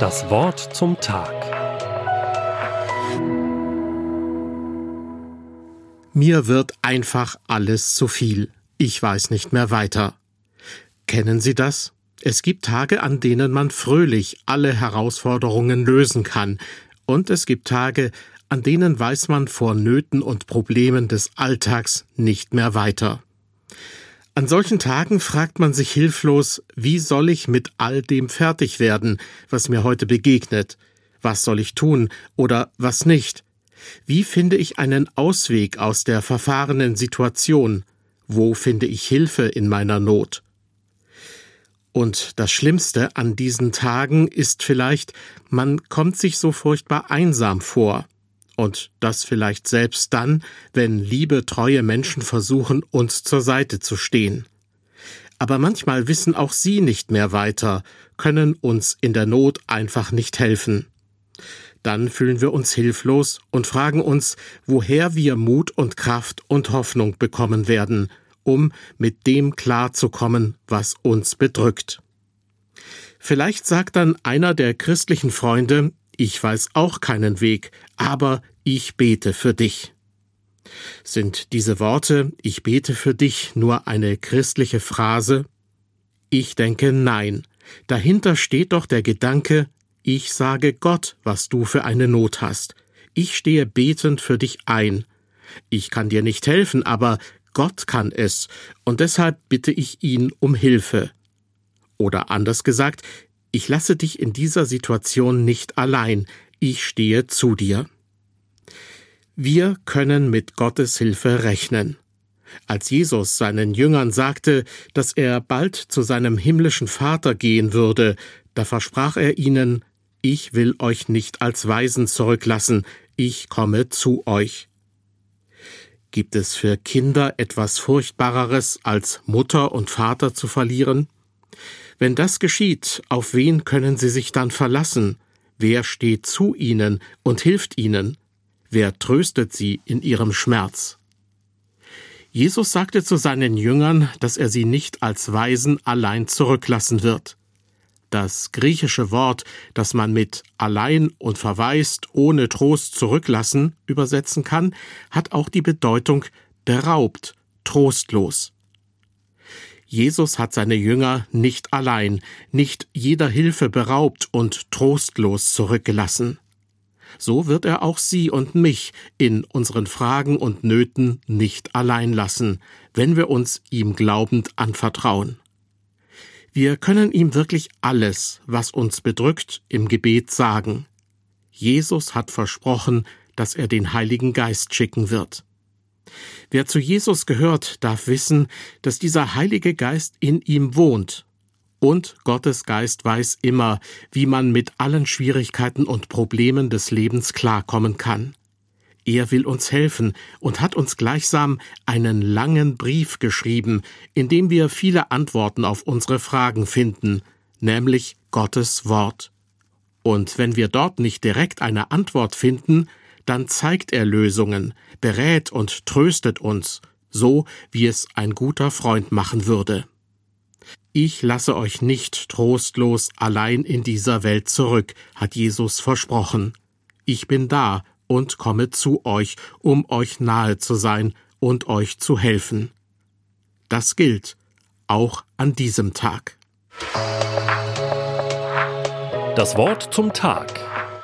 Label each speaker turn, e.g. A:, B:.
A: Das Wort zum Tag.
B: Mir wird einfach alles zu viel. Ich weiß nicht mehr weiter. Kennen Sie das? Es gibt Tage, an denen man fröhlich alle Herausforderungen lösen kann, und es gibt Tage, an denen weiß man vor Nöten und Problemen des Alltags nicht mehr weiter. An solchen Tagen fragt man sich hilflos, wie soll ich mit all dem fertig werden, was mir heute begegnet? Was soll ich tun oder was nicht? Wie finde ich einen Ausweg aus der verfahrenen Situation? Wo finde ich Hilfe in meiner Not? Und das Schlimmste an diesen Tagen ist vielleicht, man kommt sich so furchtbar einsam vor. Und das vielleicht selbst dann, wenn liebe, treue Menschen versuchen, uns zur Seite zu stehen. Aber manchmal wissen auch sie nicht mehr weiter, können uns in der Not einfach nicht helfen. Dann fühlen wir uns hilflos und fragen uns, woher wir Mut und Kraft und Hoffnung bekommen werden, um mit dem klarzukommen, was uns bedrückt. Vielleicht sagt dann einer der christlichen Freunde, ich weiß auch keinen Weg, aber ich bete für dich. Sind diese Worte, ich bete für dich, nur eine christliche Phrase? Ich denke nein. Dahinter steht doch der Gedanke, ich sage Gott, was du für eine Not hast. Ich stehe betend für dich ein. Ich kann dir nicht helfen, aber Gott kann es, und deshalb bitte ich ihn um Hilfe. Oder anders gesagt, ich lasse dich in dieser Situation nicht allein, ich stehe zu dir. Wir können mit Gottes Hilfe rechnen. Als Jesus seinen Jüngern sagte, dass er bald zu seinem himmlischen Vater gehen würde, da versprach er ihnen, ich will euch nicht als Weisen zurücklassen, ich komme zu euch. Gibt es für Kinder etwas Furchtbareres, als Mutter und Vater zu verlieren? Wenn das geschieht, auf wen können sie sich dann verlassen? Wer steht zu ihnen und hilft ihnen? Wer tröstet sie in ihrem Schmerz? Jesus sagte zu seinen Jüngern, dass er sie nicht als Weisen allein zurücklassen wird. Das griechische Wort, das man mit allein und verwaist, ohne Trost zurücklassen übersetzen kann, hat auch die Bedeutung beraubt, trostlos. Jesus hat seine Jünger nicht allein, nicht jeder Hilfe beraubt und trostlos zurückgelassen. So wird er auch Sie und mich in unseren Fragen und Nöten nicht allein lassen, wenn wir uns ihm glaubend anvertrauen. Wir können ihm wirklich alles, was uns bedrückt, im Gebet sagen. Jesus hat versprochen, dass er den Heiligen Geist schicken wird. Wer zu Jesus gehört, darf wissen, dass dieser Heilige Geist in ihm wohnt. Und Gottes Geist weiß immer, wie man mit allen Schwierigkeiten und Problemen des Lebens klarkommen kann. Er will uns helfen und hat uns gleichsam einen langen Brief geschrieben, in dem wir viele Antworten auf unsere Fragen finden, nämlich Gottes Wort. Und wenn wir dort nicht direkt eine Antwort finden, dann zeigt er Lösungen, berät und tröstet uns, so wie es ein guter Freund machen würde. Ich lasse euch nicht trostlos allein in dieser Welt zurück, hat Jesus versprochen. Ich bin da und komme zu euch, um euch nahe zu sein und euch zu helfen. Das gilt auch an diesem Tag.
A: Das Wort zum Tag.